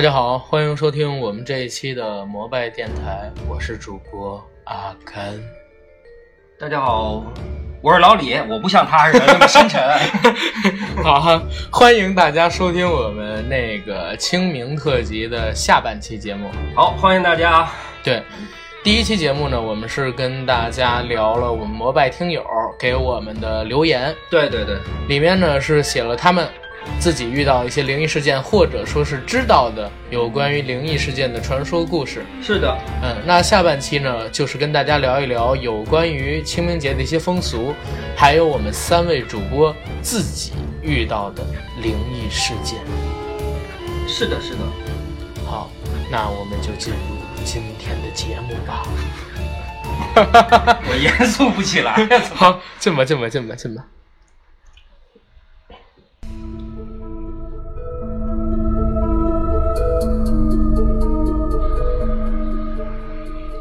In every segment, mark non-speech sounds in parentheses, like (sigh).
大家好，欢迎收听我们这一期的摩拜电台，我是主播阿甘。大家好，我是老李，我不像他似的那么深沉。(laughs) 好哈，欢迎大家收听我们那个清明特辑的下半期节目。好，欢迎大家。对，第一期节目呢，我们是跟大家聊了我们摩拜听友给我们的留言，对对对，里面呢是写了他们自己遇到一些灵异事件，或者说是知道的有关于灵异事件的传说故事。是的，嗯，那下半期呢，就是跟大家聊一聊有关于清明节的一些风俗，还有我们三位主播自己遇到的灵异事件。是的，是的。好，那我们就进入今天的节目吧。(laughs) 我严肃不起来。(laughs) 好，进吧，进吧，进吧，进吧。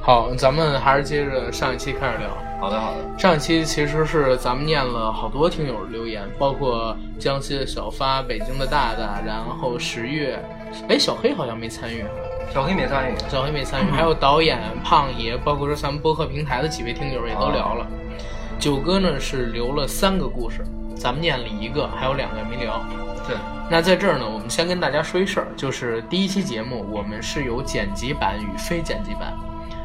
好，咱们还是接着上一期开始聊。好的，好的。上一期其实是咱们念了好多听友留言，包括江西的小发、北京的大大，然后十月，哎，小黑好像没参与哈，小黑没参与。小黑没参与，还有导演胖爷，包括说咱们播客平台的几位听友也都聊了。九哥呢是留了三个故事，咱们念了一个，还有两个没聊。对，那在这儿呢，我们先跟大家说一事儿，就是第一期节目我们是有剪辑版与非剪辑版，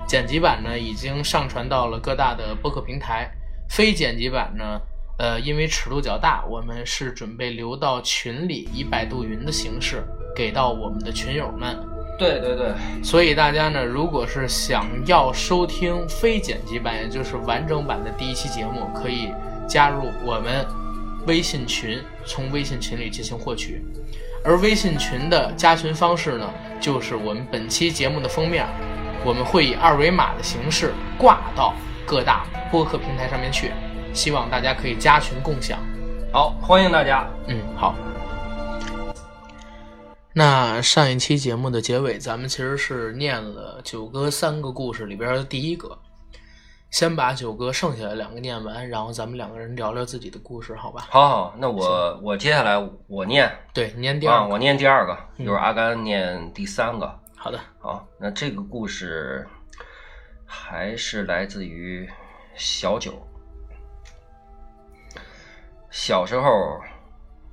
剪辑版呢已经上传到了各大的播客平台，非剪辑版呢，呃，因为尺度较大，我们是准备留到群里以百度云的形式给到我们的群友们。对对对，所以大家呢，如果是想要收听非剪辑版，也就是完整版的第一期节目，可以加入我们微信群，从微信群里进行获取。而微信群的加群方式呢，就是我们本期节目的封面，我们会以二维码的形式挂到各大播客平台上面去，希望大家可以加群共享。好，欢迎大家。嗯，好。那上一期节目的结尾，咱们其实是念了九哥三个故事里边的第一个，先把九哥剩下的两个念完，然后咱们两个人聊聊自己的故事，好吧？好好，那我我接下来我念对，念第二啊，我念第二个，就是阿甘念第三个。好的，好，那这个故事还是来自于小九。小时候，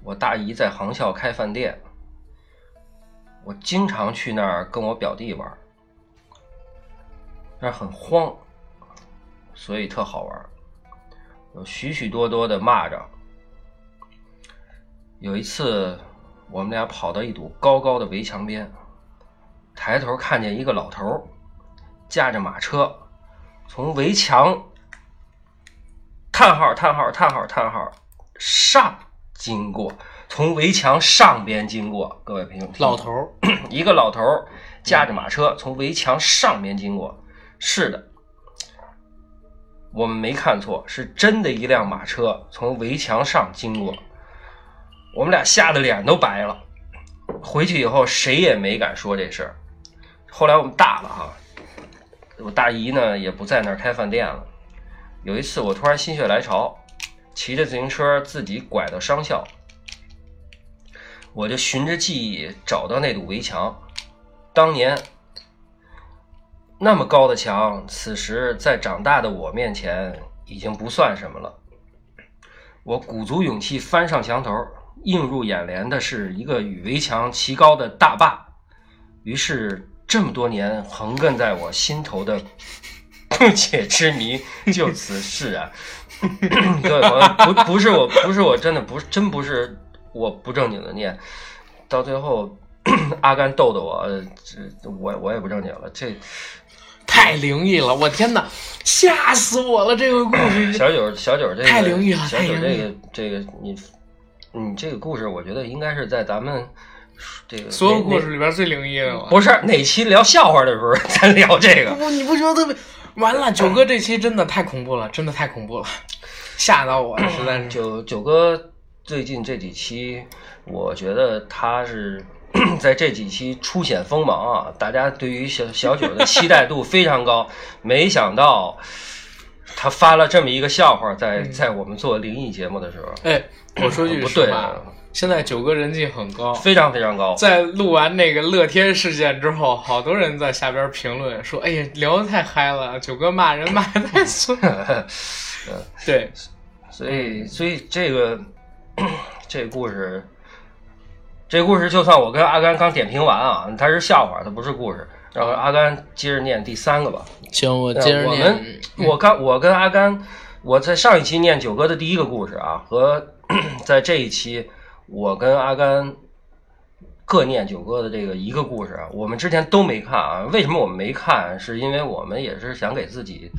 我大姨在航校开饭店。我经常去那儿跟我表弟玩，那儿很荒，所以特好玩，有许许多多的蚂蚱。有一次，我们俩跑到一堵高高的围墙边，抬头看见一个老头驾着马车从围墙叹号叹号叹号叹号上经过。从围墙上边经过，各位朋友，老头儿，(clears throat) 一个老头儿驾着马车从围墙上边经过，是的，我们没看错，是真的一辆马车从围墙上经过，我们俩吓得脸都白了，回去以后谁也没敢说这事儿。后来我们大了哈，我大姨呢也不在那儿开饭店了。有一次我突然心血来潮，骑着自行车自己拐到商校。我就循着记忆找到那堵围墙，当年那么高的墙，此时在长大的我面前已经不算什么了。我鼓足勇气翻上墙头，映入眼帘的是一个与围墙齐高的大坝。于是，这么多年横亘在我心头的不解之谜就此释然。各位朋友，不不是我，不是我，真的不是，真不是。我不正经的念，到最后 (coughs) 阿甘逗逗我，这我我也不正经了，这太灵异了！我天哪，吓死我了！这个故事，(coughs) 小九小九这个太灵异了，小九这个这个你你这个故事，我觉得应该是在咱们这个所有故事里边最灵异的了。不是哪期聊笑话的时候 (laughs) 咱聊这个？不，你不觉得特别完了？九哥这期真的太恐怖了，真的太恐怖了，吓到我了，实在是。九九哥。最近这几期，我觉得他是 (clears throat) 在这几期初显锋芒啊！大家对于小小九的期待度非常高。没想到他发了这么一个笑话，在在我们做灵异节目的时候，哎，我说句不对，现在九哥人气很高，非常非常高。在录完那个乐天事件之后，好多人在下边评论说：“哎呀，聊得太嗨了，九哥骂人骂的太损。(laughs) ”对，所以所以这个 (clears throat) 这故事，这故事就算我跟阿甘刚点评完啊，它是笑话，它不是故事。然后阿甘接着念第三个吧。行，我接着念。我们我刚我跟阿甘，我在上一期念九哥的第一个故事啊，和 (coughs) 在这一期我跟阿甘各念九哥的这个一个故事啊，我们之前都没看啊。为什么我们没看？是因为我们也是想给自己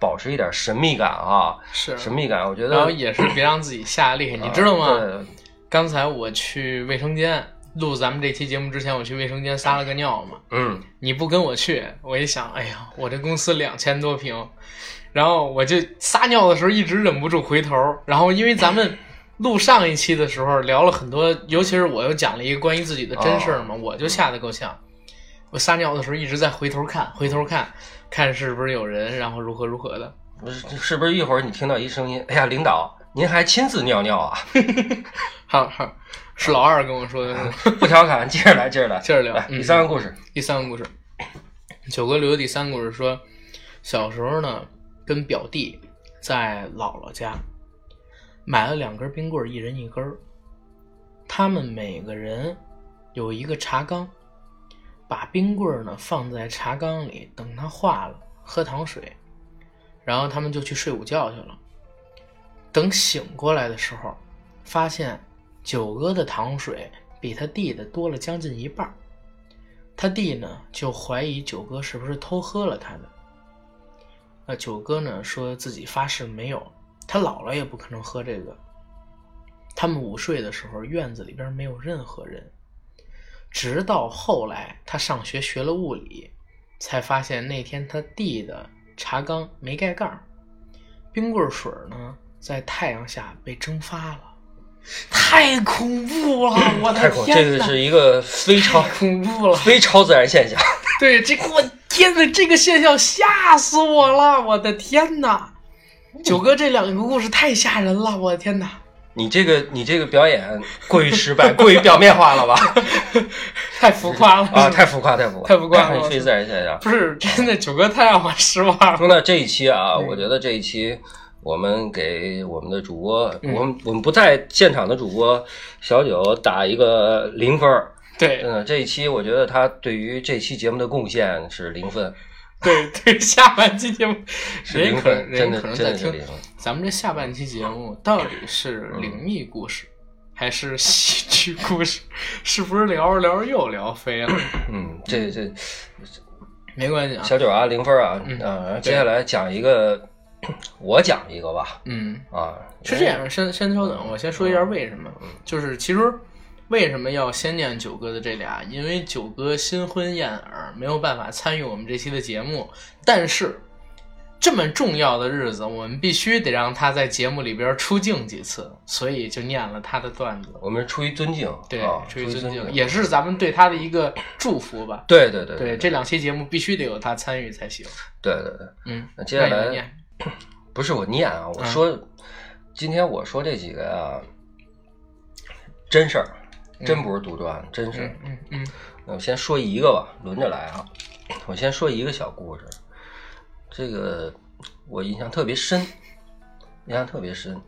保持一点神秘感啊，是神秘感。我觉得，然后也是别让自己吓厉害，你知道吗？刚才我去卫生间录咱们这期节目之前，我去卫生间撒了个尿嘛。嗯，你不跟我去，我一想，哎呀，我这公司两千多平，然后我就撒尿的时候一直忍不住回头，然后因为咱们录上一期的时候聊了很多，尤其是我又讲了一个关于自己的真事儿嘛，我就吓得够呛。我撒尿的时候一直在回头看，回头看看是不是有人，然后如何如何的。不是是不是一会儿你听到一声音？哎呀，领导，您还亲自尿尿啊？好 (laughs) 好，是老二跟我说的是。(laughs) 不调侃，接着来，接着来，接着聊第三个故事。第三个故事，九哥留的第三个故事说，小时候呢，跟表弟在姥姥家买了两根冰棍，一人一根儿。他们每个人有一个茶缸，把冰棍呢放在茶缸里，等它化了，喝糖水，然后他们就去睡午觉去了。等醒过来的时候，发现九哥的糖水比他弟的多了将近一半。他弟呢就怀疑九哥是不是偷喝了他的。那九哥呢说自己发誓没有，他姥姥也不可能喝这个。他们午睡的时候，院子里边没有任何人，直到后来他上学学了物理，才发现那天他弟的茶缸没盖盖，冰棍水呢在太阳下被蒸发了，太恐怖了！我的太恐，天哪！这个是一个非常恐怖了！非超自然现象。(laughs) 对，这我天呐，这个现象吓死我了！我的天呐，九哥这两个故事太吓人了！我的天呐，你这个你这个表演过于失败，(laughs) 过于表面化了吧？(laughs) 太浮夸了啊，太浮夸，太浮夸，太浮夸了非自然现象。不是真的，九哥太让我失望了。说到这一期啊，嗯我觉得这一期我们给我们的主播，嗯我们我们不在现场的主播小九打一个零分儿。对真的，这一期我觉得他对于这期节目的贡献是零分，对 (laughs) 对，下半期节目，是人可零分，真的人可能在听真的是零分。咱们这下半期节目到底是灵异故事，还是喜剧故事？(laughs) 是不是聊着聊着又聊飞了？嗯，这这没关系啊，小九啊，零分啊，嗯啊，接下来讲一个，(clears throat) 我讲一个吧，嗯。啊，是这样，先先稍等，我先说一下为什么。就是其实为什么要先念九哥的这俩？因为九哥新婚燕尔，没有办法参与我们这期的节目。但是这么重要的日子，我们必须得让他在节目里边出镜几次，所以就念了他的段子。我们出于尊敬，对啊，，出于尊尊敬，也是咱们对他的一个祝福吧。对对对对，这两期节目必须得有他参与才行。对对对。嗯，那接下来 (clears throat) 不是我念啊，我嗯说、今天我说这几个呀、真事儿，真不是杜撰，真事嗯嗯那我先说一个吧，轮着来啊。我先说一个小故事，这个我印象特别深，印象特别深，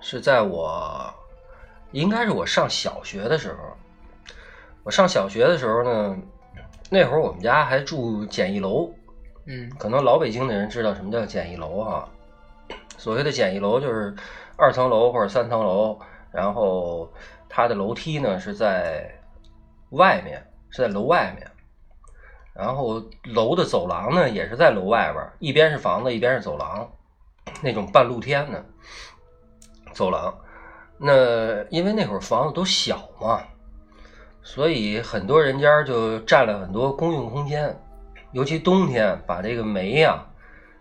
是在我应该是我上小学的时候。我上小学的时候呢，那会儿我们家还住简易楼，嗯可能老北京的人知道什么叫简易楼哈。所谓的简易楼就是二层楼或者三层楼，然后它的楼梯呢是在外面，是在楼外面，然后楼的走廊呢也是在楼外边，一边是房子，一边是走廊，那种半露天的走廊。那因为那会儿房子都小嘛，所以很多人家就占了很多公用空间。尤其冬天把这个煤呀、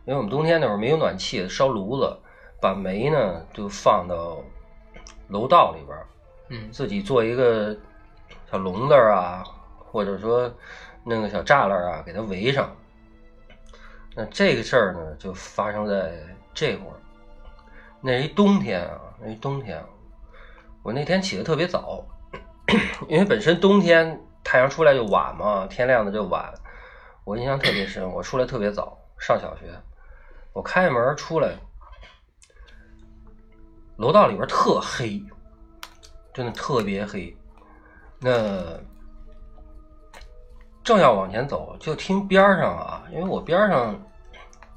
因为我们冬天那会儿没有暖气，烧炉子，把煤呢就放到楼道里边儿，嗯自己做一个小笼子儿啊，或者说弄个小栅栏啊，给它围上。那这个事儿呢，就发生在这会儿。那是一冬天啊，那是一冬天、啊，我那天起得特别早，因为本身冬天太阳出来就晚嘛，天亮的就晚。我印象特别深，我出来特别早，上小学，我开门出来，楼道里边特黑，真的特别黑。那正要往前走，就听边上啊，因为我边上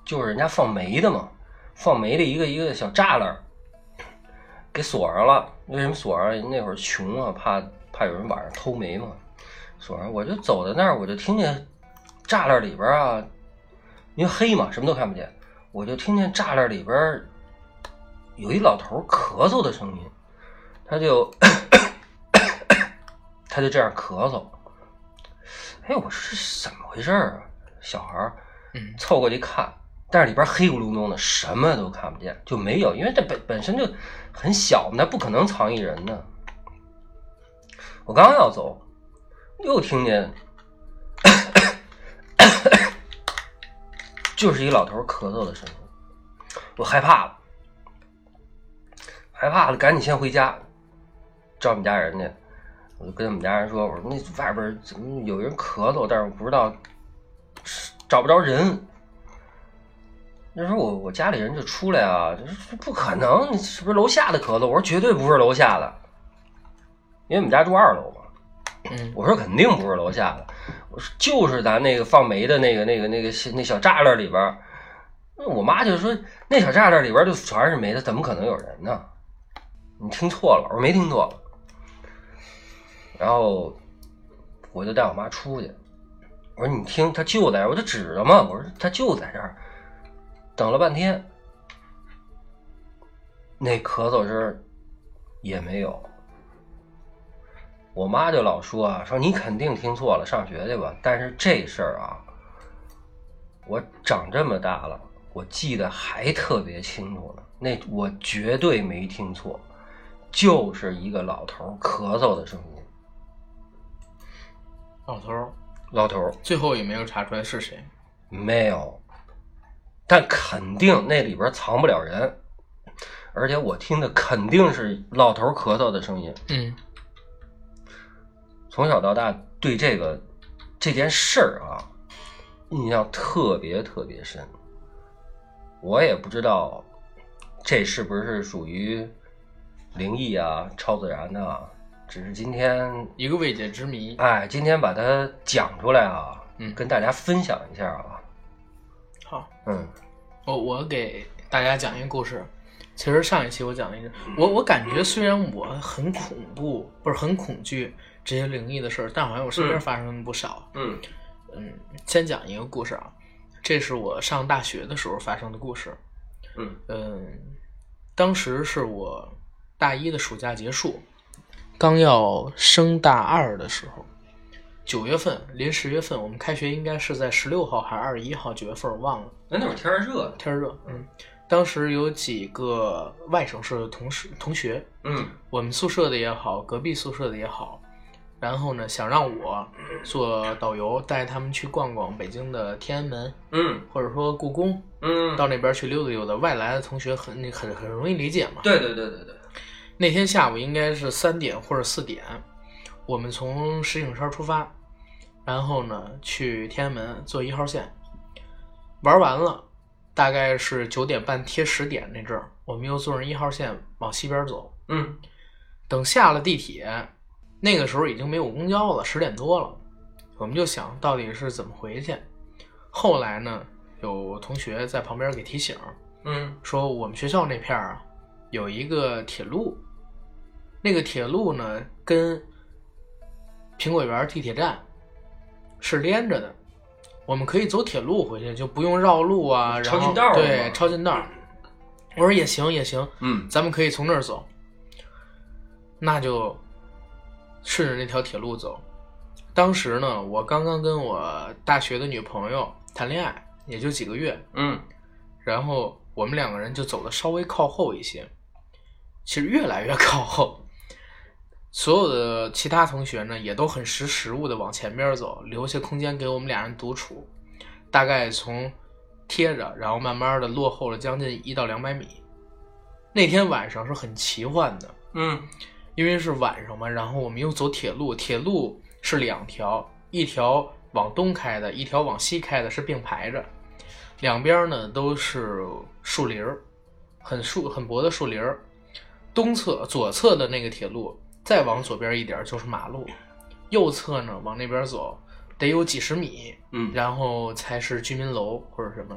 就是人家放煤的嘛，放煤的一个一个小栅栏，给锁上了。为什么锁上？那会儿穷啊，怕怕有人晚上偷煤嘛，锁上。我就走到那儿，我就听见栅栏里边啊，因为黑嘛，什么都看不见，我就听见栅栏里边有一老头咳嗽的声音，他就 (coughs) 他就这样咳嗽。哎，我说是怎么回事啊？小孩嗯凑过去看，但是里边黑咕隆咚的，什么都看不见，就没有，因为这本本身就很小嘛，那不可能藏一人呢。我刚要走，又听见，就是一老头咳嗽的声音，我害怕了，害怕了，赶紧先回家，找我们家人去。我就跟我们家人说：“我说那外边怎么有人咳嗽，但是我不知道找不着人。”那时候我我家里人就出来啊，就说不可能，你是不是楼下的咳嗽？我说绝对不是楼下的，因为我们家住二楼嘛。嗯我说肯定不是楼下的，我说就是咱那个放煤的那个那个那个那小栅栏里边。那我妈就说那小栅栏里边就全是煤的，怎么可能有人呢？你听错了，我说没听错。然后我就带我妈出去，我说你听，他就在，我就指着嘛，我说他就在这儿。等了半天，那咳嗽声也没有。我妈就老说啊，说你肯定听错了，上学去吧。但是这事儿啊，我长这么大了，我记得还特别清楚呢。那我绝对没听错，就是一个老头儿咳嗽的声音。老头儿老头儿最后也没有查出来是谁。没有，但肯定那里边藏不了人，而且我听的肯定是老头儿咳嗽的声音。嗯从小到大对这个这件事儿啊，印象特别特别深。我也不知道这是不是属于灵异啊、超自然的、啊，只是今天一个未解之谜。哎，今天把它讲出来啊，嗯跟大家分享一下啊。好，嗯我我给大家讲一个故事。其实上一期我讲了一个，我我感觉虽然我很恐怖，不是很恐惧这些灵异的事儿，但好像我身边嗯发生了不少。嗯嗯，先讲一个故事啊，这是我上大学的时候发生的故事。嗯嗯，当时是我大一的暑假结束，刚要升大二的时候，九月份临十月份，我们开学应该是在十六号还是二十一号？九月份我忘了，那那会儿天儿热，天儿热。嗯，当时有几个外省市的同事同学，嗯我们宿舍的也好，隔壁宿舍的也好，然后呢，想让我做导游，带他们去逛逛北京的天安门，嗯或者说故宫，嗯，到那边去溜达溜达。外来的同学很很很容易理解嘛。对对对对对，那天下午应该是三点或者四点，我们从石景山出发，然后呢去天安门坐一号线，玩完了，大概是九点半贴十点那阵儿，我们又坐上一号线往西边走。嗯等下了地铁，那个时候已经没有公交了，十点多了，我们就想到底是怎么回去。后来呢，有同学在旁边给提醒，嗯说我们学校那片儿啊有一个铁路，那个铁路呢跟苹果园地铁站是连着的，我们可以走铁路回去，就不用绕路啊，然后抄近道儿对嘛抄近道儿。我说也行也行，嗯咱们可以从那儿走，那就顺着那条铁路走。当时呢，我刚刚跟我大学的女朋友谈恋爱，也就几个月，嗯然后我们两个人就走的稍微靠后一些，其实越来越 (laughs) 靠后。所有的其他同学呢，也都很识时务的往前边走，留下空间给我们俩人独处。大概从贴着，然后慢慢的落后了将近一到两百米。那天晚上是很奇幻的，嗯因为是晚上嘛，然后我们又走铁路，铁路是两条，一条往东开的，一条往西开的，是并排着，两边呢都是树林儿，很树很薄的树林儿。东侧左侧的那个铁路，再往左边一点就是马路，右侧呢往那边走得有几十米，嗯然后才是居民楼或者什么。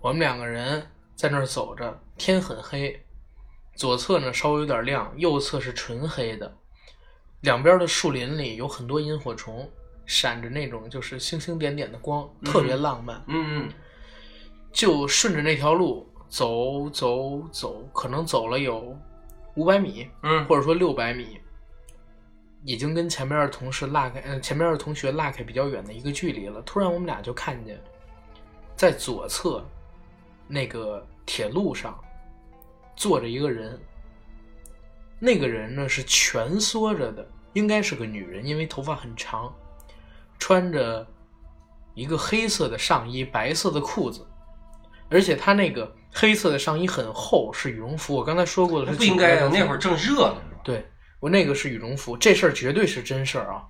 我们两个人在那儿走着，天很黑，左侧呢稍微有点亮，右侧是纯黑的。两边的树林里有很多萤火虫，闪着那种就是星星点点的光，特别浪漫。嗯嗯就顺着那条路走走走，可能走了有五百米，嗯或者说六百米，已经跟前面的同事拉开，呃，前面的同学拉开比较远的一个距离了。突然，我们俩就看见，在左侧那个铁路上坐着一个人。那个人呢是蜷缩着的，应该是个女人，因为头发很长，穿着一个黑色的上衣，白色的裤子，而且她那个黑色的上衣很厚，是羽绒服。我刚才说过的是不应该啊，那会儿正热呢。对我那个是羽绒服，这事儿绝对是真事儿啊。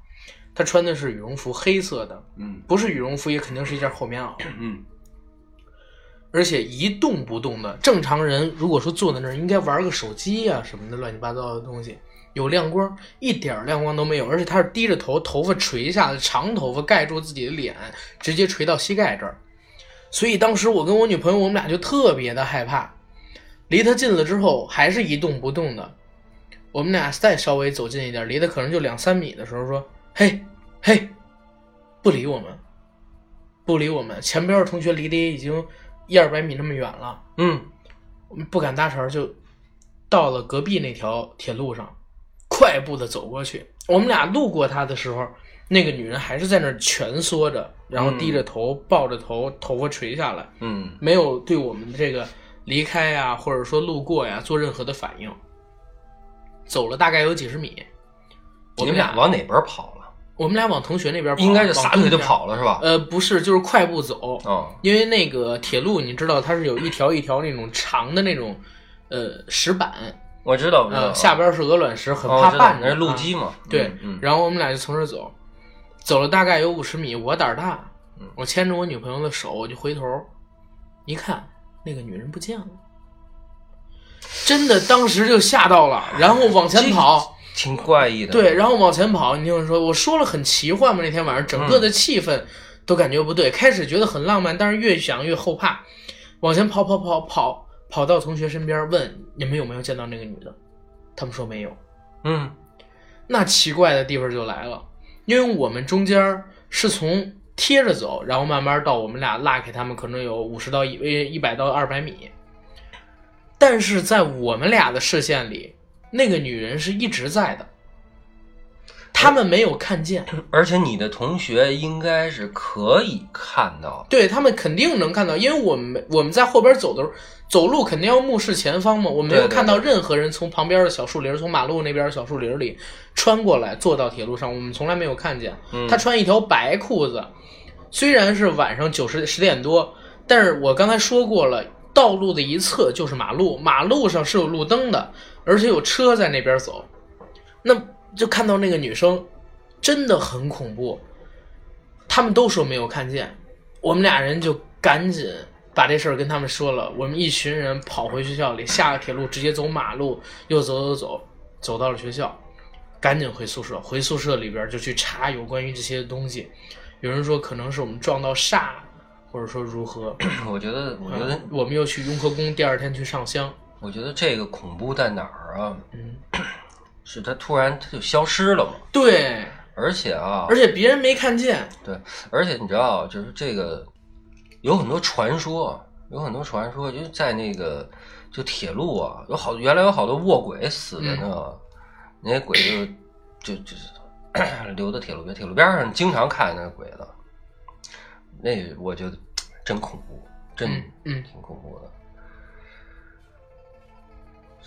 她穿的是羽绒服，黑色的，嗯不是羽绒服也肯定是一件厚棉袄，嗯而且一动不动的。正常人如果说坐在那儿，应该玩个手机呀、什么的乱七八糟的东西，有亮光，一点儿亮光都没有。而且他是低着头，头发垂下的，长头发盖住自己的脸，直接垂到膝盖这儿。所以当时我跟我女朋友，我们俩就特别的害怕。离他近了之后，还是一动不动的。我们俩再稍微走近一点，离他可能就两三米的时候，说：“嘿，嘿，不理我们，不理我们。”前边的同学离得也已经一二百米那么远了，嗯不敢搭茬，就到了隔壁那条铁路上，快步的走过去。我们俩路过他的时候，那个女人还是在那儿蜷缩着，然后低着头，抱着头，头发垂下来。嗯没有对我们这个离开呀，或者说路过呀做任何的反应。走了大概有几十米，我们俩往哪边跑了？我们俩往同学那边跑，应该是撒腿就跑了是吧？呃，不是，就是快步走。哦，因为那个铁路你知道它是有一条一条那种长的那种呃石板，我知道，我知道。呃下边是鹅卵石，很怕绊着。那是路啊基嘛。对然后我们俩就从这走，走了大概有五十米，我胆儿大嗯，我牵着我女朋友的手，我就回头一看，那个女人不见了，真的当时就吓到了，然后往前跑，挺怪异的。对，然后往前跑，你听我说，我说了很奇幻嘛，那天晚上整个的气氛都感觉不对，开始觉得很浪漫，但是越想越后怕，往前跑跑跑跑跑到同学身边问你们有没有见到那个女的，他们说没有。嗯。那奇怪的地方就来了，因为我们中间是从贴着走，然后慢慢到我们俩拉开他们，可能有五十到一呃一百到二百米，但是在我们俩的视线里，那个女人是一直在的，他们没有看见，(clears throat) 而且你的同学应该是可以看到。对他们肯定能看到，因为我们我们在后边走的时候，走路肯定要目视前方嘛，我没有看到任何人从旁边的小树林，从马路那边的小树林里穿过来，坐到铁路上，我们从来没有看见。嗯他穿一条白裤子，虽然是晚上九十十点多，但是我刚才说过了，道路的一侧就是马路，马路上是有路灯的，而且有车在那边走，那就看到那个女生，真的很恐怖。他们都说没有看见，我们俩人就赶紧把这事儿跟他们说了。我们一群人跑回学校里，下了铁路直接走马路，又走走走，走到了学校，赶紧回宿舍。回宿舍里边就去查有关于这些东西。有人说可能是我们撞到煞，或者说如何。我觉得，我觉得，我们又去雍和宫，第二天去上香。我觉得这个恐怖在哪儿啊？嗯，(clears throat) 是他突然他就消失了嘛。对，而且啊，而且别人没看见。对，而且你知道，就是这个有很多传说，有很多传说，就是在那个就铁路啊，有好原来有好多卧轨死的呢，那些鬼就就就 (clears throat) 留在铁路边，铁路边上经常看见那个鬼子，那我觉得真恐怖，真嗯嗯挺恐怖的。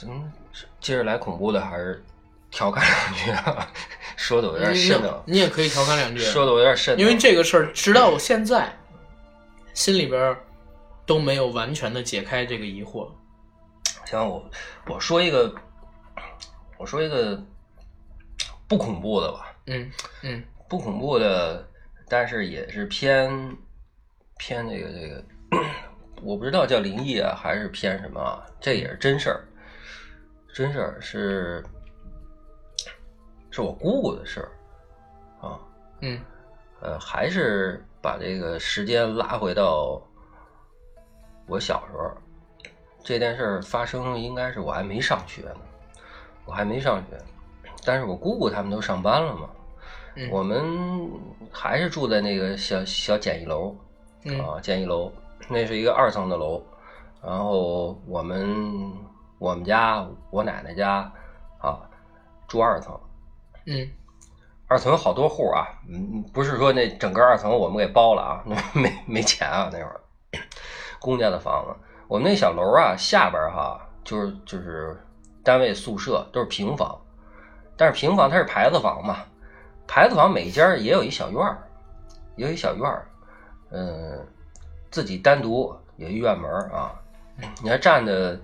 嗯，接着来恐怖的还是调侃两句啊？说的我有点瘆得慌，你也可以调侃两句。说的我有点瘆因为这个事儿，直到我现在心里边儿都没有完全的解开这个疑惑。行，我我说一个我说一个不恐怖的吧，嗯嗯不恐怖的，但是也是偏偏这个这个，(coughs) 我不知道叫灵异啊，还是偏什么啊？这也是真事儿，真事儿是是我姑姑的事儿啊。嗯呃，还是把这个时间拉回到我小时候。这件事儿发生应该是我还没上学呢，我还没上学，但是我姑姑他们都上班了嘛。嗯我们还是住在那个小小简易楼嗯啊，简易楼，那是一个二层的楼。然后我们我们家我奶奶家啊住二层，嗯二层有好多户啊，嗯，不是说那整个二层我们给包了啊，(laughs) 那没没钱啊那会儿，公家的房子。我们那小楼啊，下边哈就是就是单位宿舍，都是平房，但是平房它是牌子房嘛，牌子房每间也有一小院儿，也有一小院儿，嗯，自己单独有一院门儿啊，你还站在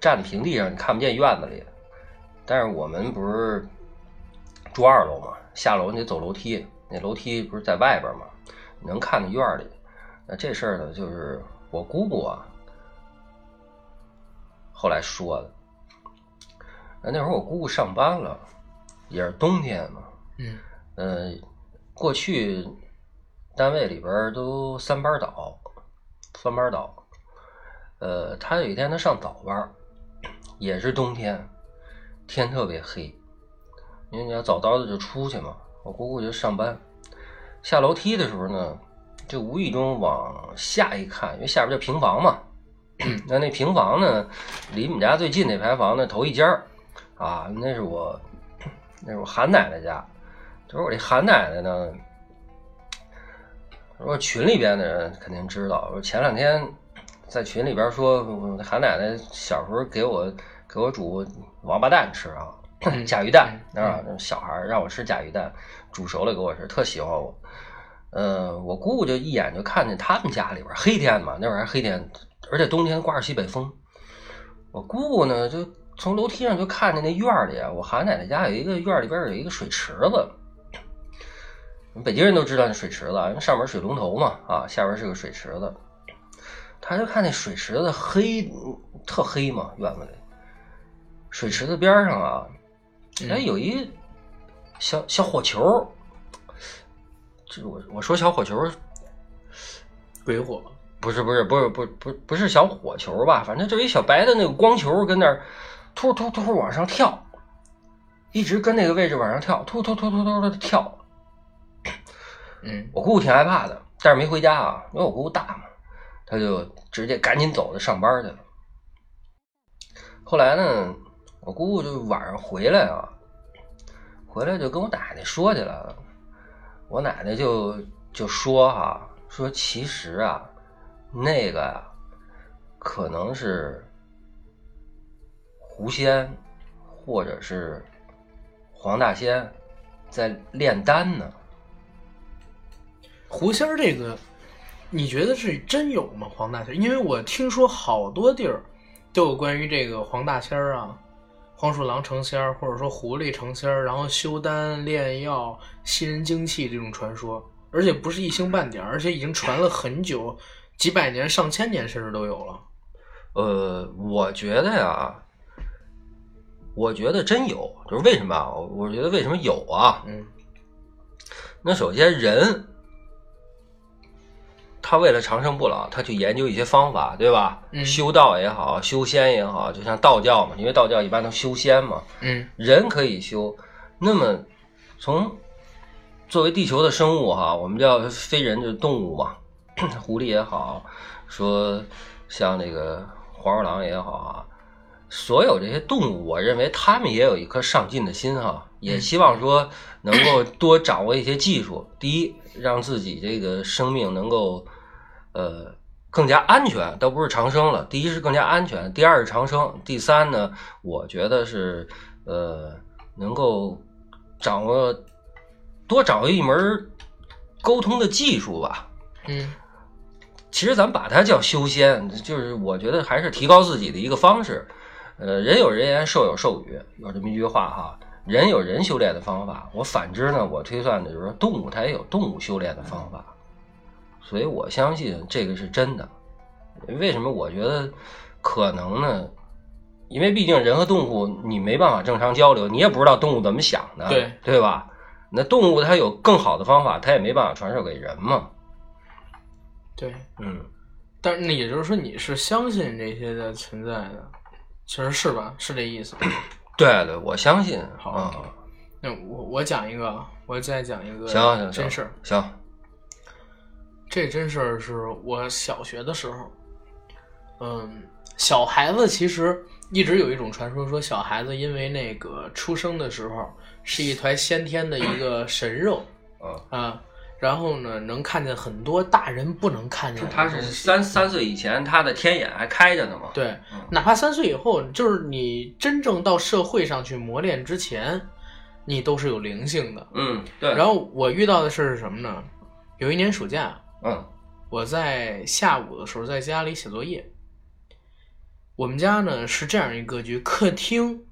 站在平地上，你看不见院子里，但是我们不是住二楼嘛，下楼你得走楼梯，那楼梯不是在外边嘛，你能看见院里。那这事儿呢，就是我姑姑啊，后来说的。那那会儿我姑姑上班了，也是冬天嘛，嗯呃，过去单位里边都三班倒，三班倒。呃，她有一天她上早班儿，也是冬天，天特别黑，因为你要早早的就出去嘛。我姑姑就上班，下楼梯的时候呢，就无意中往下一看，因为下边就平房嘛。(clears throat) 那那平房呢，离我们家最近那排房呢，头一间啊，那是我那是我韩奶奶家。就是我这韩奶奶呢，说群里边的人肯定知道，我前两天在群里边说，韩奶奶小时候给我给我煮王八蛋吃啊，嗯甲鱼蛋嗯啊，那小孩让我吃甲鱼蛋，煮熟了给我吃，特喜欢我。呃，我姑姑就一眼就看见他们家里边黑天嘛，那会儿还黑天，而且冬天刮着西北风。我姑姑呢，就从楼梯上就看见那院里啊，我韩奶奶家有一个院里边有一个水池子。北京人都知道那水池子，因为上面水龙头嘛，啊，下边是个水池子。他就看那水池子黑，特黑嘛，院子里。水池子边上啊，嗯哎，有一小小火球。这我我说小火球，鬼火，不是不是不是不不不是小火球吧？反正就一小白的那个光球跟那儿突突突往上跳，一直跟那个位置往上跳，突突突突突的跳。嗯我姑姑挺害怕的，但是没回家啊，因为我姑姑大嘛，他就直接赶紧走着上班去了。后来呢，我姑姑就晚上回来啊，回来就跟我奶奶说去了。我奶奶就就说哈、说其实啊，那个呀、可能是狐仙或者是黄大仙在炼丹呢。狐仙这个，你觉得是真有吗？黄大仙？因为我听说好多地儿都有关于这个黄大仙儿啊、黄鼠狼成仙儿，或者说狐狸成仙儿，然后修丹炼药、吸人精气这种传说，而且不是一星半点，而且已经传了很久，几百年、上千年甚至都有了。呃，我觉得呀，我觉得真有，就是为什么啊？我我觉得为什么有啊？嗯那首先人，他为了长生不老，他去研究一些方法，对吧？嗯修道也好，修仙也好，就像道教嘛，因为道教一般都修仙嘛，嗯人可以修。那么从作为地球的生物哈，我们叫非人就是动物嘛，(coughs) 狐狸也好，说像那个黄鼠狼也好啊，所有这些动物，我认为他们也有一颗上进的心哈，也希望说能够多掌握一些技术。第一，让自己这个生命能够呃更加安全，倒不是长生了。第一是更加安全，第二是长生，第三呢，我觉得是呃能够掌握多掌握一门沟通的技术吧。嗯其实咱把它叫修仙，就是我觉得还是提高自己的一个方式。呃，人有人言，兽有兽语，有这么一句话哈。人有人修炼的方法，我反之呢，我推算的就是说，动物它也有动物修炼的方法，所以我相信这个是真的。为什么我觉得可能呢？因为毕竟人和动物你没办法正常交流，你也不知道动物怎么想的，对对吧？那动物它有更好的方法，它也没办法传授给人嘛。对，嗯，但是那也就是说你是相信这些的存在的，其实是吧？是这意思。(clears throat) 对对，我相信。好啊，那我我讲一个，我再讲一个行行行，真事儿。行，这真事儿是我小学的时候，嗯，小孩子其实一直有一种传说，说小孩子因为那个出生的时候是一团先天的一个神肉嗯，啊，然后呢能看见很多大人不能看见的他是三三岁以前，他的天眼还开着呢嘛。对嗯，哪怕三岁以后，就是你真正到社会上去磨练之前，你都是有灵性的。嗯，对。然后我遇到的事是什么呢？有一年暑假，嗯我在下午的时候在家里写作业。我们家呢是这样一个格局，客厅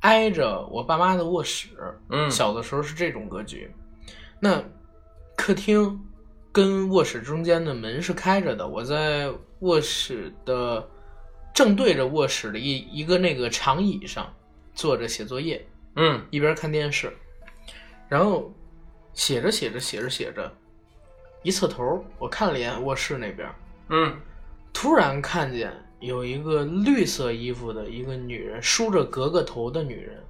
挨着我爸妈的卧室。嗯小的时候是这种格局。那客厅跟卧室中间的门是开着的，我在卧室的正对着卧室的一一个那个长椅上坐着写作业。嗯一边看电视，然后写着写着写着写着，一侧头我看了一眼卧室那边，嗯突然看见有一个绿色衣服的一个女人，梳着格格头的女人，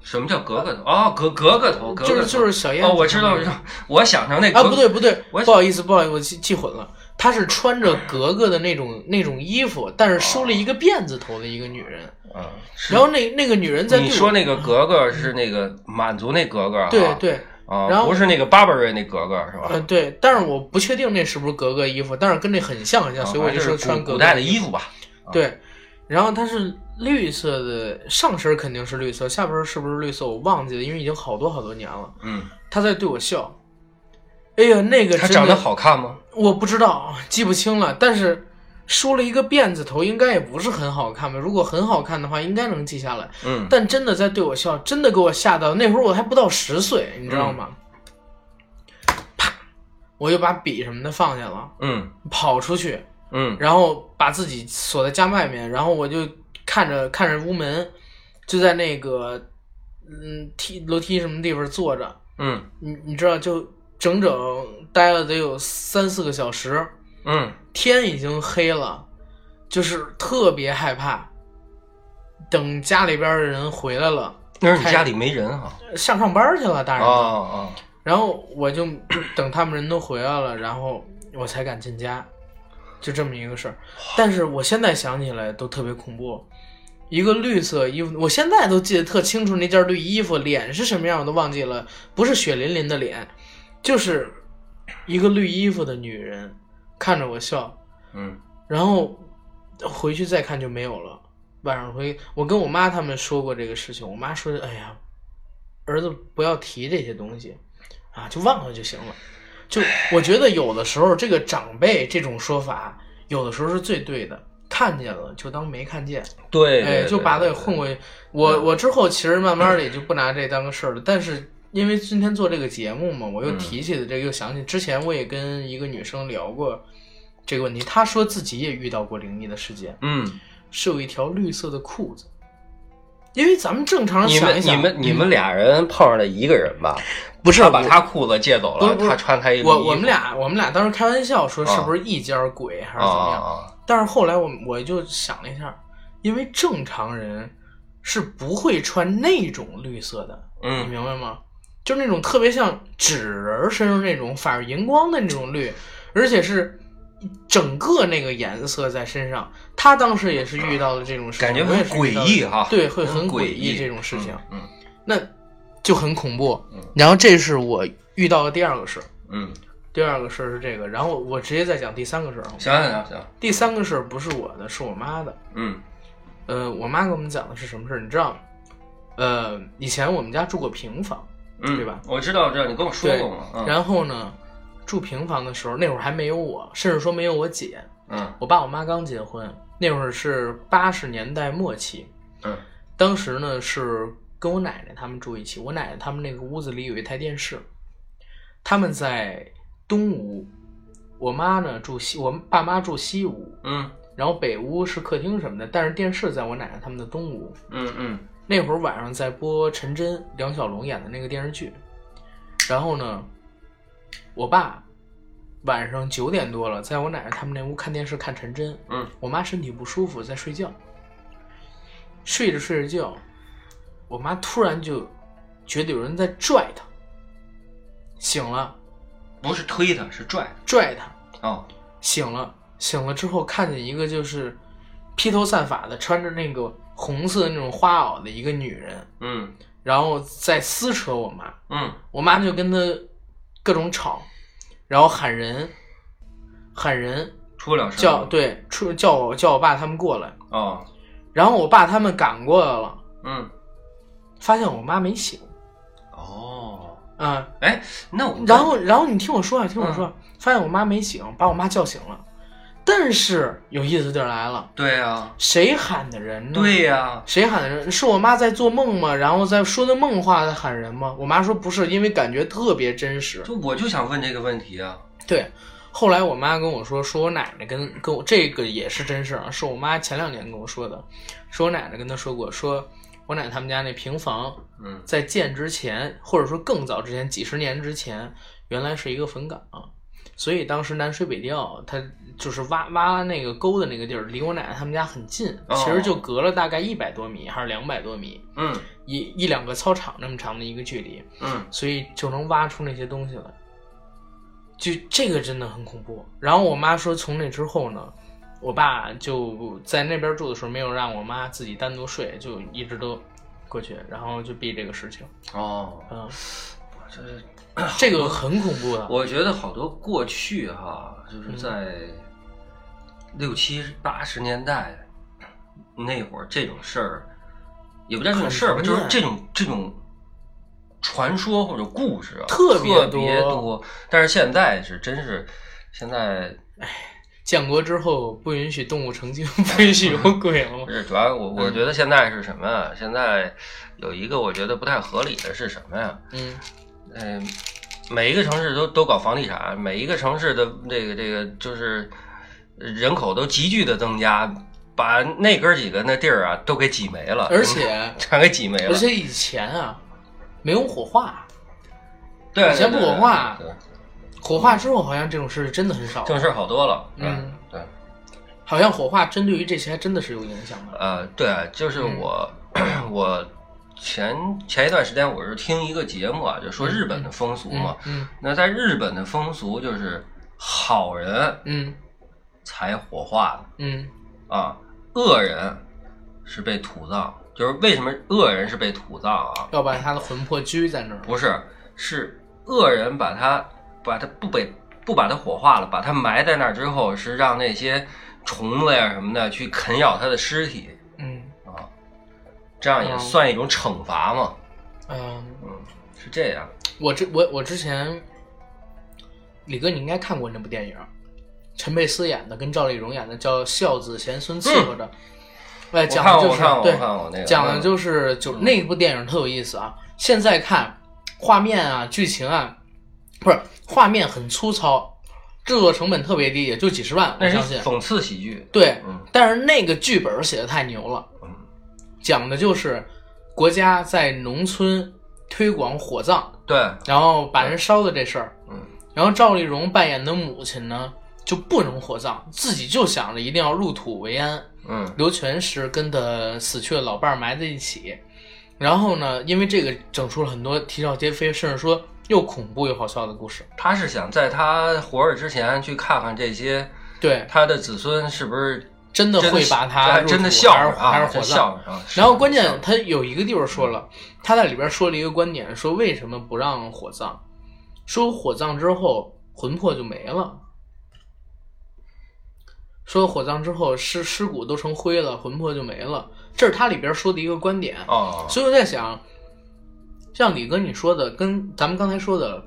什么叫格格头？哦，格格格头，格格头就是就是小燕子哦，我知道，我知道，我想成那啊，格不对不对，我不好意思不好意思，我记记混了。她是穿着格格的那种那种衣服，但是梳了一个辫子头的一个女人。啊，是然后那那个女人在对你说那个格格是那个满族那格格啊？对对，啊，然后不是那个巴巴瑞那格格是吧？呃对，但是我不确定那是不是格格衣服，但是跟那很像很像，啊所以我就说穿格格古古代的衣衣服吧？啊对，然后它是绿色的，上身肯定是绿色，下边是不是绿色我忘记了，因为已经好多好多年了。嗯，他在对我笑，哎呀，那个他长得好看吗？我不知道，记不清了，但是梳了一个辫子头，应该也不是很好看吧？如果很好看的话，应该能记下来。嗯但真的在对我笑，真的给我吓到。那会儿我还不到十岁，你知道吗？啪，我就把笔什么的放下了，嗯跑出去，嗯然后把自己锁在家外面，然后我就看着看着屋门，就在那个嗯梯楼梯什么地方坐着，嗯你你知道，就整整待了得有三四个小时，嗯天已经黑了，就是特别害怕。等家里边的人回来了，那是你家里没人哈？上上班去了，大人啊们。啊然后我就 (coughs) 等他们人都回来了，然后我才敢进家，就这么一个事儿。但是我现在想起来都特别恐怖，一个绿色衣服，我现在都记得特清楚，那件绿衣服脸是什么样我都忘记了，不是血淋淋的脸，就是一个绿衣服的女人看着我笑，嗯然后回去再看就没有了。晚上回，我跟我妈他们说过这个事情，我妈说：“哎呀，儿子不要提这些东西，啊，就忘了就行了。”就我觉得有的时候这个长辈这种说法，有的时候是最对的。看见了就当没看见，对，哎，对就把它给混。过去。我嗯我之后其实慢慢的也就不拿这当个事儿了，但是因为今天做这个节目嘛，我又嗯提起的这个，又想起之前我也跟一个女生聊过这个问题，她说自己也遇到过灵异的事件，嗯，是有一条绿色的裤子。因为咱们正常想一想，你们你们俩人碰上了一个人吧？不是他把他裤子借走了，他穿他一我我们俩我们俩当时开玩笑说啊是不是一家鬼还啊是怎么样？啊但是后来我我就想了一下，因为正常人是不会穿那种绿色的，你嗯明白吗？就那种特别像纸人儿身上那种反荧光的那种绿，而且是整个那个颜色在身上。他当时也是遇到了这种事情，感觉很诡异哈对，会很诡异这种事情，嗯那就很恐怖嗯。然后这是我遇到的第二个事儿，嗯，第二个事儿是这个，然后我直接再讲第三个事儿。行行行行，第三个事儿不是我的，是我妈的。嗯呃，我妈给我们讲的是什么事儿？你知道，呃，以前我们家住过平房，嗯，对吧？我知道，我知道，你跟我说过嘛。嗯然后呢，住平房的时候，那会儿还没有我，甚至说没有我姐。嗯我爸我妈刚结婚，那会儿是八十年代末期。嗯当时呢是跟我奶奶他们住一起，我奶奶他们那个屋子里有一台电视，他们在东屋，我妈呢住西，我爸妈住西屋，嗯然后北屋是客厅什么的，但是电视在我奶奶他们的东屋。嗯嗯那会儿晚上在播陈真、梁小龙演的那个电视剧，然后呢，我爸晚上九点多了，在我奶奶他们那屋看电视看陈真，嗯我妈身体不舒服在睡觉，睡着睡着觉，我妈突然就觉得有人在拽她，醒了，不是推她，是拽拽她，哦，醒了，醒了之后看见一个就是披头散发的，穿着那个红色的那种花袄的一个女人，嗯。然后在撕扯我妈，嗯。我妈就跟她各种吵，然后喊人，喊人出不了声。叫对出叫我叫我爸他们过来，哦，然后我爸他们赶过来了，嗯。发现我妈没醒哦，啊、哎，那我然后然后你听我说啊，听我说，嗯。发现我妈没醒，把我妈叫醒了，但是有意思地儿来了，对呀谁喊的人呢？对呀，谁喊的人？是我妈在做梦吗？然后在说的梦话在喊人吗？我妈说不是，因为感觉特别真实。就我就想问这个问题啊，对，后来我妈跟我说，说我奶奶跟跟我这个也是真事儿啊，是我妈前两年跟我说的，说我奶奶跟她说过，说我奶奶他们家那平房嗯在建之前，或者说更早之前，几十年之前，原来是一个坟岗。所以当时南水北调，他就是挖挖那个沟的那个地儿，离我奶奶他们家很近，哦其实就隔了大概一百多米还是两百多米，嗯一一两个操场那么长的一个距离，嗯所以就能挖出那些东西来。就这个真的很恐怖。然后我妈说，从那之后呢，我爸就在那边住的时候，没有让我妈自己单独睡，就一直都过去，然后就避这个事情。哦，嗯，这是 (clears throat) 这个很恐怖的。我觉得好多过去哈，嗯就是在六七八十年代那会儿，这种事儿也不叫这种事儿吧，就是这种这种传说或者故事啊，特别别多多。但是现在是真是现在哎建国之后不允许动物成精，(laughs) 不允许有鬼了吗 (laughs) 不？是主要我我觉得现在是什么呀？现在有一个我觉得不太合理的是什么呀？嗯，嗯，每一个城市都都搞房地产，每一个城市的这个这个就是人口都急剧的增加，把那哥几个那地儿啊都给挤没了，而且 (laughs) 全给挤没了。而且以前啊，没有火化，对，以前不对火化火化之后好像这种事真的很少这。种事儿好多了。嗯，对，好像火化针对于这些还真的是有影响的。呃，对啊，就是嗯我 (clears throat) 我前前一段时间我是听一个节目啊，就说日本的风俗嘛。嗯那在日本的风俗就是好人嗯才火化的。嗯啊，恶人是被土葬，就是为什么恶人是被土葬啊？要把他的魂魄拘在那儿。不是，是恶人把他把他不被不把他火化了，把他埋在那儿之后，是让那些虫子呀什么的去啃咬他的尸体这样也嗯算一种惩罚嘛。嗯，嗯，是这样。我之我我之前，李哥你应该看过那部电影，陈佩斯演的，跟赵丽蓉演的，叫《孝子贤孙伺候着》。哎，讲的就是对讲的就是就那部电影特有意思啊。现在看画面啊、剧情啊，不是画面很粗糙，制作成本特别低，也就几十万，我那相信。是讽刺喜剧。对，嗯但是那个剧本写的太牛了，嗯讲的就是国家在农村推广火葬，对，然后把人烧的这事儿。嗯然后赵丽蓉扮演的母亲呢，就不能火葬，自己就想着一定要入土为安。嗯刘全是跟他死去的老伴儿埋在一起，然后呢，因为这个整出了很多啼笑皆非，甚至说又恐怖又好笑的故事。他是想在他活着之前去看看这些对，他的子孙是不是真的会把他真的笑还是啊，还是火葬。然后关键他有一个地方说了，他在里边说了一个观点，说为什么不让火葬？说火葬之后魂魄就没了。说火葬之后尸尸骨都成灰了，魂魄就没了，这是他里边说的一个观点。哦，所以我在想，像李哥你说的，跟咱们刚才说的，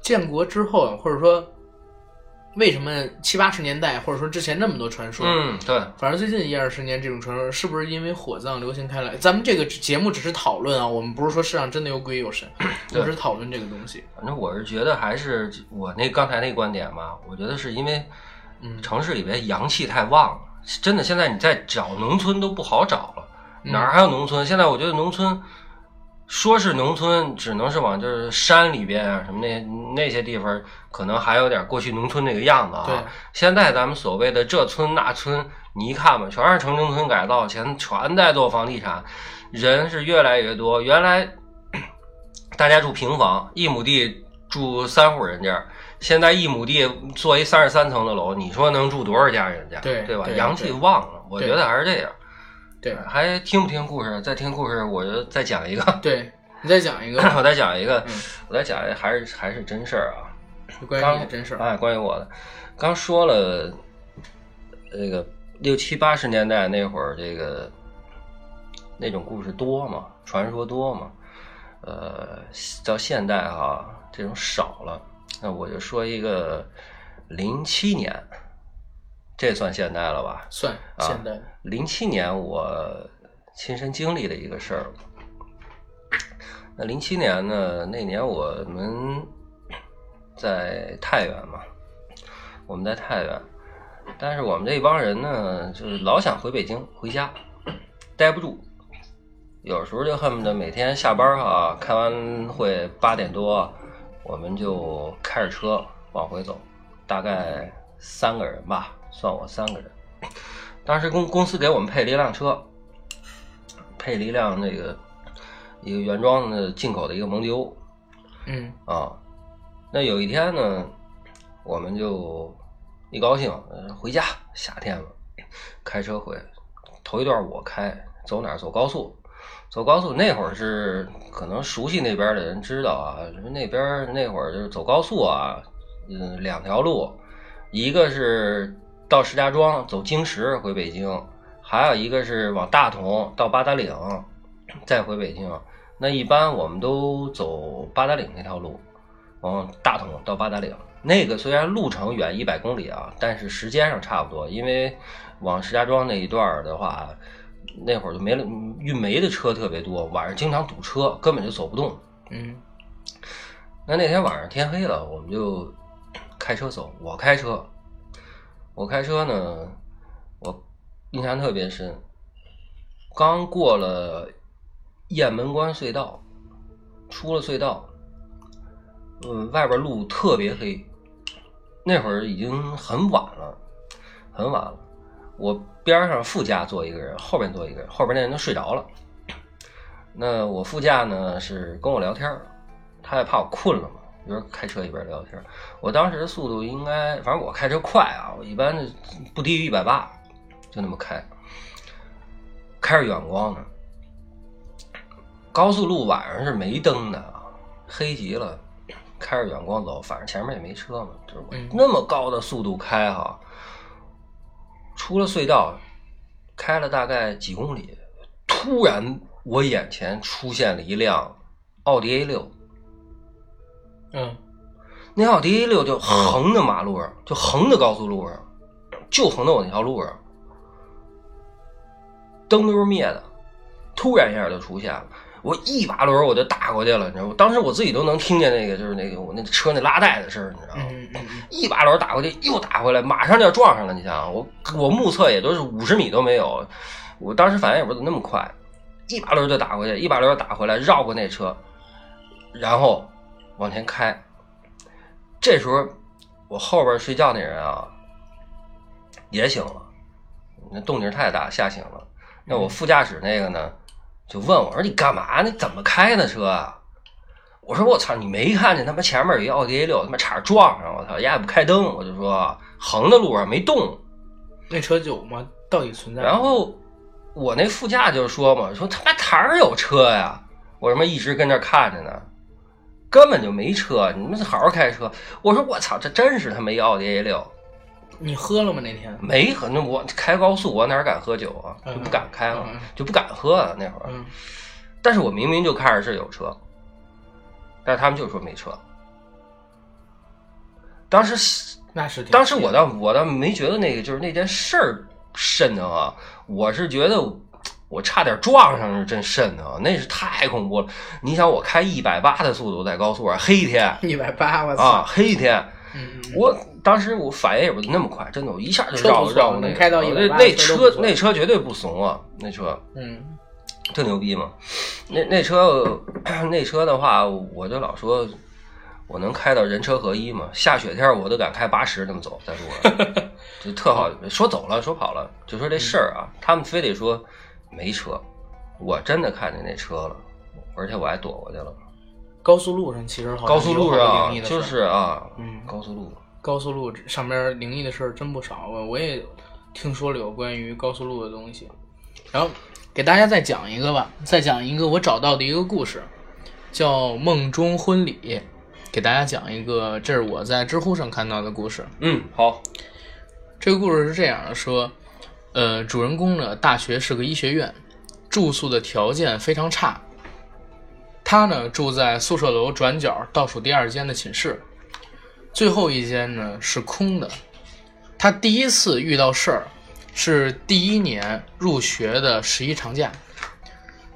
建国之后，或者说为什么七八十年代或者说之前那么多传说？嗯，对，反正最近一二十年这种传说是不是因为火葬流行开来？咱们这个节目只是讨论啊，我们不是说世上真的有鬼有神，(clears throat) 我们只是讨论这个东西。反正我是觉得还是我那刚才那观点吧，我觉得是因为嗯城市里边阳气太旺了，真的现在你再找农村都不好找了，嗯哪儿还有农村？现在我觉得农村。说是农村，只能是往就是山里边啊，什么那那些地方，可能还有点过去农村那个样子对啊。现在咱们所谓的这村那村，你一看吧，全是城中村改造，全全在做房地产，人是越来越多。原来大家住平房，一亩地住三户人家，现在一亩地做一三十三层的楼，你说能住多少家人家？对对吧？对阳气旺了，我觉得还是这样。对还听不听故事？再听故事，我就再讲一个。对，你再讲一个 (laughs) 我再讲一个，嗯我再讲一个，还是还是真事儿啊。关于你的真事儿。哎，关于我的，刚说了，这个六七八十年代那会儿，这个那种故事多嘛，传说多嘛。呃，到现代哈、这种少了。那我就说一个零七年，这算现代了吧？算啊现代，零七年我亲身经历的一个事儿。那零七年呢，那年我们在太原嘛，我们在太原，但是我们这帮人呢，就是老想回北京回家，待不住，有时候就恨不得每天下班哈、开完会八点多，我们就开着车往回走，大概三个人吧，算我三个人。当时公公司给我们配了一辆车，配了一辆那个一个原装的进口的一个蒙迪欧嗯啊。那有一天呢，我们就一高兴，呃回家，夏天了，开车回。头一段我开，走哪儿？走高速。走高速那会儿是可能熟悉那边的人知道啊，那边那会儿就是走高速啊，嗯，两条路，一个是到石家庄走京石回北京，还有一个是往大同到八达岭再回北京。那一般我们都走八达岭那条路，往大同到八达岭。那个虽然路程远一百公里啊，但是时间上差不多，因为往石家庄那一段儿的话，那会儿就没了运煤的车特别多，晚上经常堵车，根本就走不动。嗯那那天晚上天黑了，我们就开车走。我开车，我开车呢，我印象特别深。刚过了雁门关隧道，出了隧道，嗯，外边路特别黑。那会儿已经很晚了，很晚了。我边上副驾坐一个人，后边坐一个人，后边那人都睡着了。(coughs) 那我副驾呢是跟我聊天，他也怕我困了嘛，一边开车一边聊天。我当时的速度应该，反正我开车快啊，我一般不低于一百八，就那么开，开着远光呢。高速路晚上是没灯的啊，黑极了，开着远光走，反正前面也没车嘛，就是那么高的速度开哈、出了隧道，开了大概几公里，突然我眼前出现了一辆奥迪 A 六，嗯那奥迪 A 六就横在马路上，就横在高速路上，就横在我那条路上，灯都是灭的，突然一下就出现了。我一把轮我就打过去了，你知道吗？当时我自己都能听见那个，就是那个我那车那拉带的声儿，你知道吗？嗯嗯嗯一把轮打过去，又打回来，马上就要撞上了。你想想，我我目测也都是五十米都没有，我当时反应也不是那么快，一把轮就打过去，一把轮打回来，绕过那车，然后往前开。这时候我后边睡觉那人啊也醒了，那动静太大，吓醒了。那我副驾驶那个呢，就问我说：“你干嘛？你怎么开的车啊？”我说：“我操，你没看见他妈前面有一奥迪 A 六，他妈差点撞上，我操，人家也不开灯。”我就说横的路上没动。那车有吗？到底存在？然后我那副驾就说嘛，说他妈哪儿有车呀？我他妈一直跟这儿看着呢，根本就没车，你们好好开车。我说我操，这真是他妈一奥迪 A 六，你喝了吗那天？没喝，那我开高速我哪敢喝酒啊？就不敢开了就不敢喝啊那会儿。嗯但是我明明就开着是有车，但是他们就说没车。当时那是当时我倒我倒没觉得那个就是那件事儿瘆得慌，我是觉得我差点撞上是真瘆得慌，那是太恐怖了。你想我开一百八的速度在高速上，黑天 (laughs) 一百八，我操！啊，黑天，我当时我反应也不是那么快，真的，我一下就绕绕过那能开到个180那那车那车绝对不怂啊，那车嗯，特牛逼嘛。那那车那车的话，我就老说。我能开到人车合一嘛？下雪天我都敢开八十那么走在路上，就特好。说走了，说跑了，就说这事儿啊，他们非得说没车，我真的看见那车了，而且我还躲过去了。高速路上其实好像高速路上就是啊，嗯高速路，高速路上边灵异的事儿真不少，我我也听说了有关于高速路的东西。然后给大家再讲一个吧，再讲一个我找到的一个故事，叫《梦中婚礼》。给大家讲一个，这是我在知乎上看到的故事。嗯，好，这个故事是这样的，说，呃，主人公呢，大学是个医学院，住宿的条件非常差。他呢住在宿舍楼转角倒数第二间的寝室，最后一间呢是空的。他第一次遇到事儿是第一年入学的十一长假，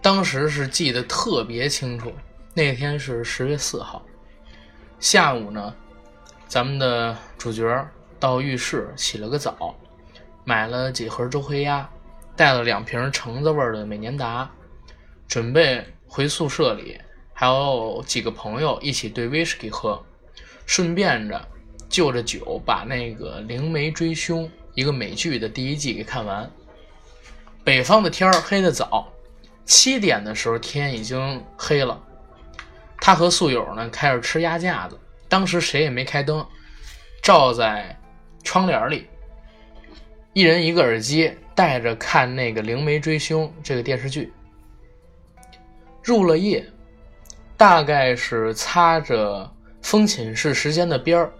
当时是记得特别清楚，那天是十月四号。下午呢，咱们的主角到浴室洗了个澡，买了几盒周黑鸭，带了两瓶橙子味的美年达，准备回宿舍里，还有几个朋友一起兑威士忌喝，顺便着就着酒把那个《灵媒追凶》一个美剧的第一季给看完。北方的天儿黑得早，七点的时候天已经黑了。他和宿友呢开始吃鸭架子，当时谁也没开灯，照在窗帘里，一人一个耳机，带着看那个《灵媒追凶》这个电视剧。入了夜，大概是擦着封寝室时间的边儿，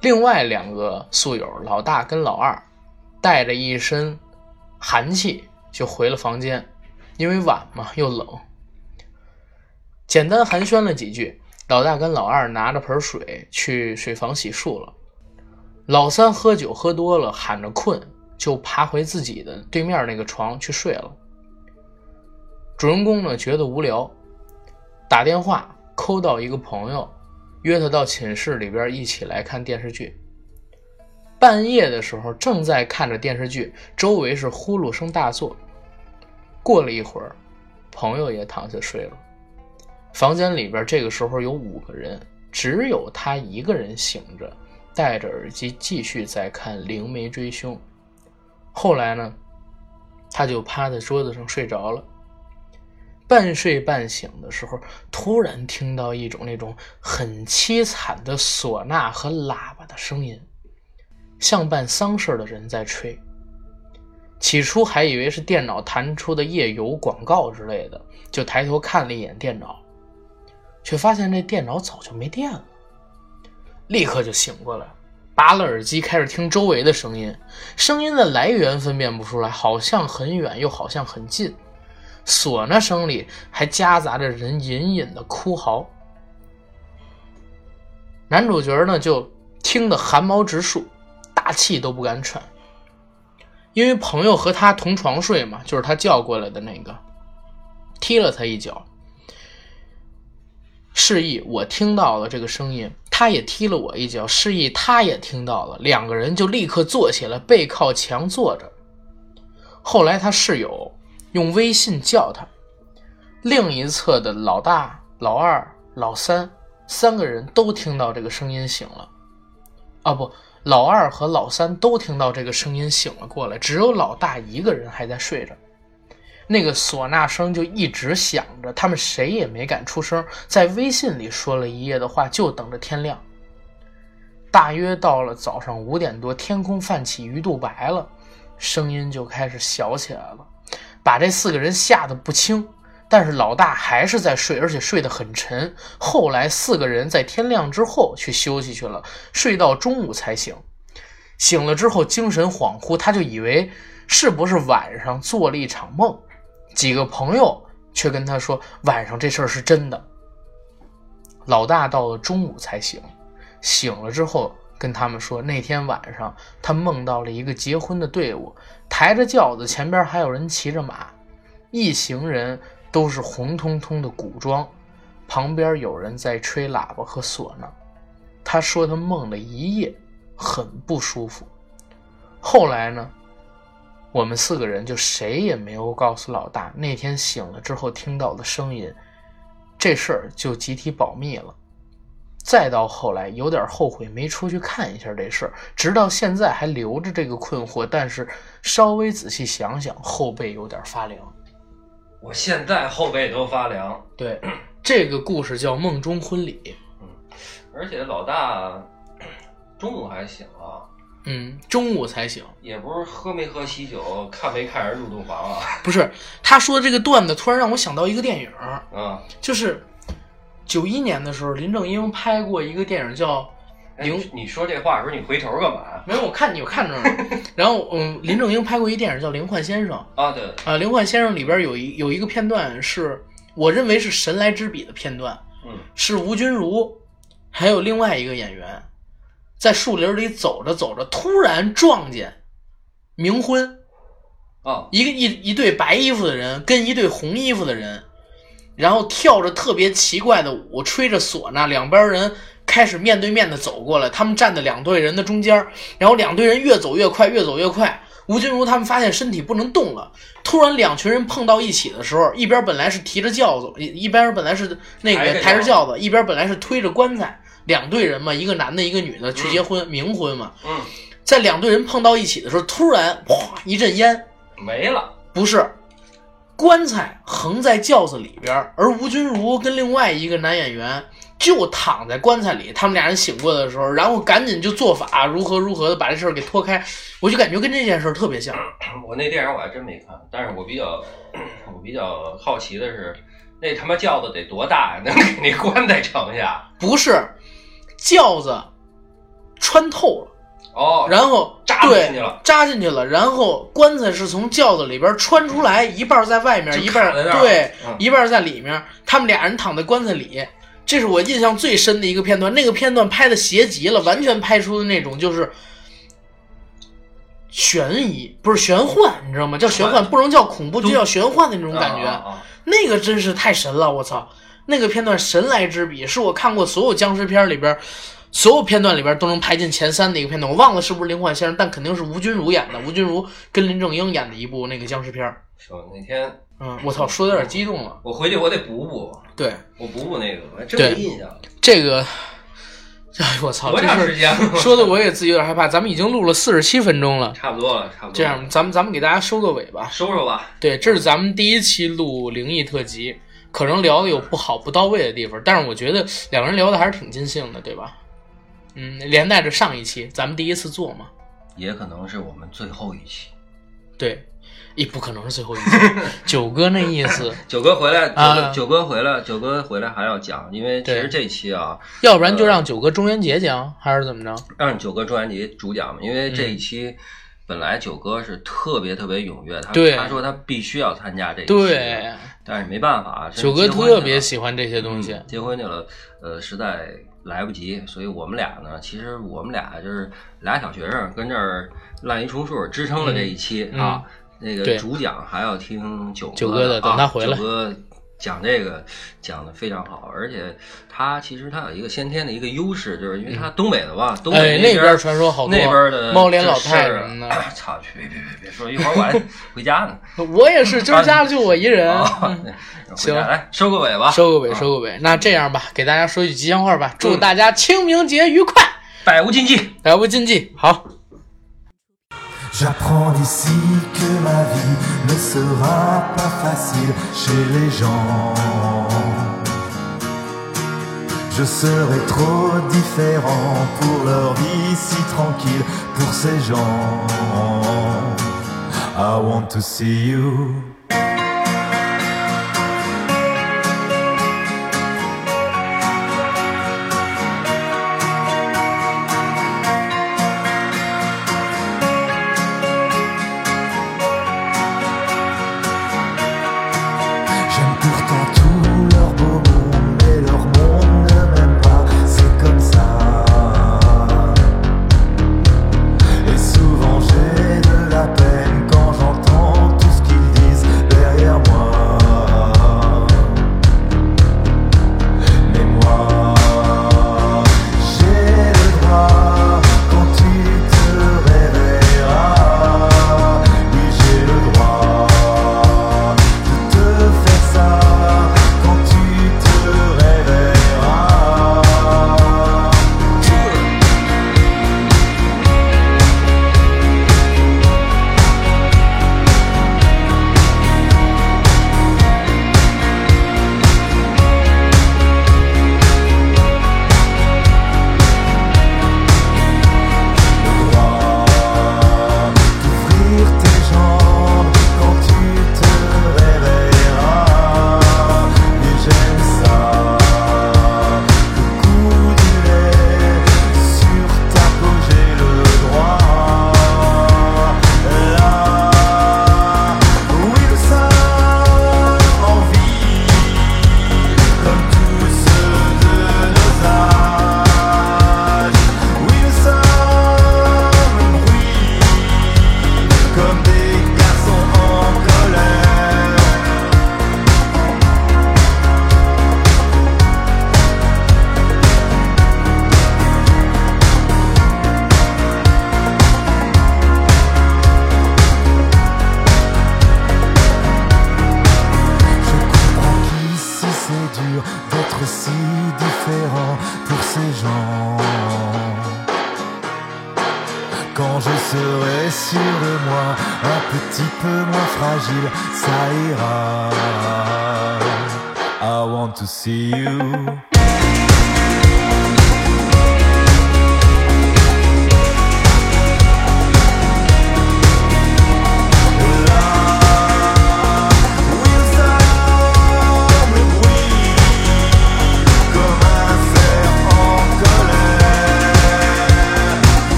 另外两个宿友老大跟老二，带着一身寒气就回了房间，因为晚嘛又冷。简单寒暄了几句，老大跟老二拿着盆水去水房洗漱了。老三喝酒喝多了，喊着困，就爬回自己的对面那个床去睡了。主人公呢觉得无聊，打电话扣到一个朋友，约他到寝室里边一起来看电视剧。半夜的时候，正在看着电视剧，周围是呼噜声大作。过了一会儿，朋友也躺下睡了。房间里边这个时候有五个人，只有他一个人醒着，戴着耳机继续在看《灵媒追凶》。后来呢，他就趴在桌子上睡着了。半睡半醒的时候，突然听到一种那种很凄惨的唢呐和喇叭的声音，像办丧事的人在吹。起初还以为是电脑弹出的夜游广告之类的，就抬头看了一眼电脑。却发现这电脑早就没电了，立刻就醒过来，拔了耳机，开始听周围的声音。声音的来源分辨不出来，好像很远，又好像很近。唢呐声里还夹杂着人隐隐的哭嚎。男主角呢，就听得汗毛直竖，大气都不敢喘。因为朋友和他同床睡嘛，就是他叫过来的那个，踢了他一脚。示意我听到了这个声音，他也踢了我一脚，示意他也听到了。两个人就立刻坐起来，背靠墙坐着。后来他室友用微信叫他，另一侧的老大、老二、老三三个人都听到这个声音醒了。啊不，老二和老三都听到这个声音醒了过来，只有老大一个人还在睡着。那个唢呐声就一直响着，他们谁也没敢出声，在微信里说了一夜的话，就等着天亮。大约到了早上五点多，天空泛起鱼肚白了，声音就开始小起来了，把这四个人吓得不轻。但是老大还是在睡，而且睡得很沉。后来四个人在天亮之后去休息去了，睡到中午才醒。醒了之后精神恍惚，他就以为是不是晚上做了一场梦。几个朋友却跟他说晚上这事儿是真的。老大到了中午才醒，醒了之后跟他们说，那天晚上他梦到了一个结婚的队伍，抬着轿子，前边还有人骑着马，一行人都是红彤彤的古装，旁边有人在吹喇叭和唢呐。他说他梦了一夜，很不舒服。后来呢，我们四个人就谁也没有告诉老大那天醒了之后听到的声音，这事儿就集体保密了。再到后来，有点后悔没出去看一下这事儿，直到现在还留着这个困惑。但是稍微仔细想想，后背有点发凉。我现在后背都发凉。对，这个故事叫《梦中婚礼》。嗯，而且老大中午还醒了。嗯，中午才醒，也不是喝没喝喜酒，看没看人入洞房啊？不是，他说的这个段子突然让我想到一个电影。嗯，就是。九一年的时候，林正英拍过一个电影叫《灵》。你说这话的时候，你回头干嘛？没有，我看你，我看着呢。(laughs) 然后，嗯，林正英拍过一电影叫《灵幻先生》啊，对啊，《灵幻先生》里边有一有一个片段是我认为是神来之笔的片段，嗯，是吴君如还有另外一个演员在树林里走着走着，突然撞见冥婚啊，一个一一对白衣服的人跟一对红衣服的人。然后跳着特别奇怪的舞，吹着唢呐，两边人开始面对面的走过来。他们站在两队人的中间，然后两队人越走越快，越走越快。吴君如他们发现身体不能动了，突然两群人碰到一起的时候，一边本来是提着轿子，一一边本来是那个抬着轿子，一边本来是推着棺材。两队人嘛，一个男的，一个女的去结婚，冥婚嘛。嗯，在两队人碰到一起的时候，突然哗一阵烟没了，不是。棺材横在轿子里边，而吴君如跟另外一个男演员就躺在棺材里。他们俩人醒过来的时候，然后赶紧就做法，如何如何的把这事儿给拖开。我就感觉跟这件事儿特别像。(clears throat) 我那电影我还真没看，但是我比较 (clears throat) 我比较好奇的是，那他妈轿子得多大呀，能 (laughs) 给那棺材盛下？不是，轿子穿透了。哦，然后扎进去了，扎进去了。然后棺材是从轿子里边穿出来，一半在外面，一半对，一半在里面。他们俩人躺在棺材里，这是我印象最深的一个片段。那个片段拍的邪极了，完全拍出的那种就是悬疑，不是玄幻，你知道吗？叫玄幻，不能叫恐怖，就叫玄幻的那种感觉。那个真是太神了，我操！那个片段神来之笔，是我看过所有僵尸片里边。所有片段里边都能排进前三的一个片段，我忘了是不是《灵幻先生》，但肯定是吴君如演的。吴君如跟林正英演的一部那个僵尸片是吧？那天，嗯，我操，说的有点激动了。我回去我得补补。对，我补补那个，我真没印象。这个，哎，我操，多长时间？说的我也自己有点害怕。咱们已经录了四十七分钟了，差不多了，差不多。这样，咱们咱们给大家收个尾吧，收收吧。对，这是咱们第一期录灵异特辑，可能聊的有不好不到位的地方，但是我觉得两个人聊的还是挺尽兴的，对吧？嗯，连带着上一期，咱们第一次做嘛，也可能是我们最后一期。对，也不可能是最后一期。九哥那意思，(laughs) 九哥回来，九九哥回来，九哥回来还要讲，因为其实这期啊，要不然就让九哥中元节讲，还是怎么着？让九哥中元节主讲嘛，因为这一期本来九哥是特别特别踊跃，他他说他必须要参加这一期，对，但是没办法，九哥特别喜欢这些东西，结婚去了，呃，实在。来不及，所以我们俩呢，其实我们俩就是俩小学生跟这儿滥竽充数支撑了这一期啊。那个主讲还要听九九哥的，等他回来。九哥讲这个讲的非常好，而且他其实他有一个先天的一个优势，就是因为他东北的吧，东北那边传说好多那边的猫脸老太什么的。操，别别别别说，一会儿我还 (laughs) 回家呢。我也是，今儿家里就我一人。(laughs) 行，来收个尾吧，收个尾，收个尾。那这样吧，给大家说句吉祥话吧，祝大家清明节愉快，百无禁忌，百无禁忌。好。J'apprends d'ici que ma vie ne sera pas facile chez les gens. Je serai trop différent pour leur vie si tranquille, pour ces gens. I want to see you.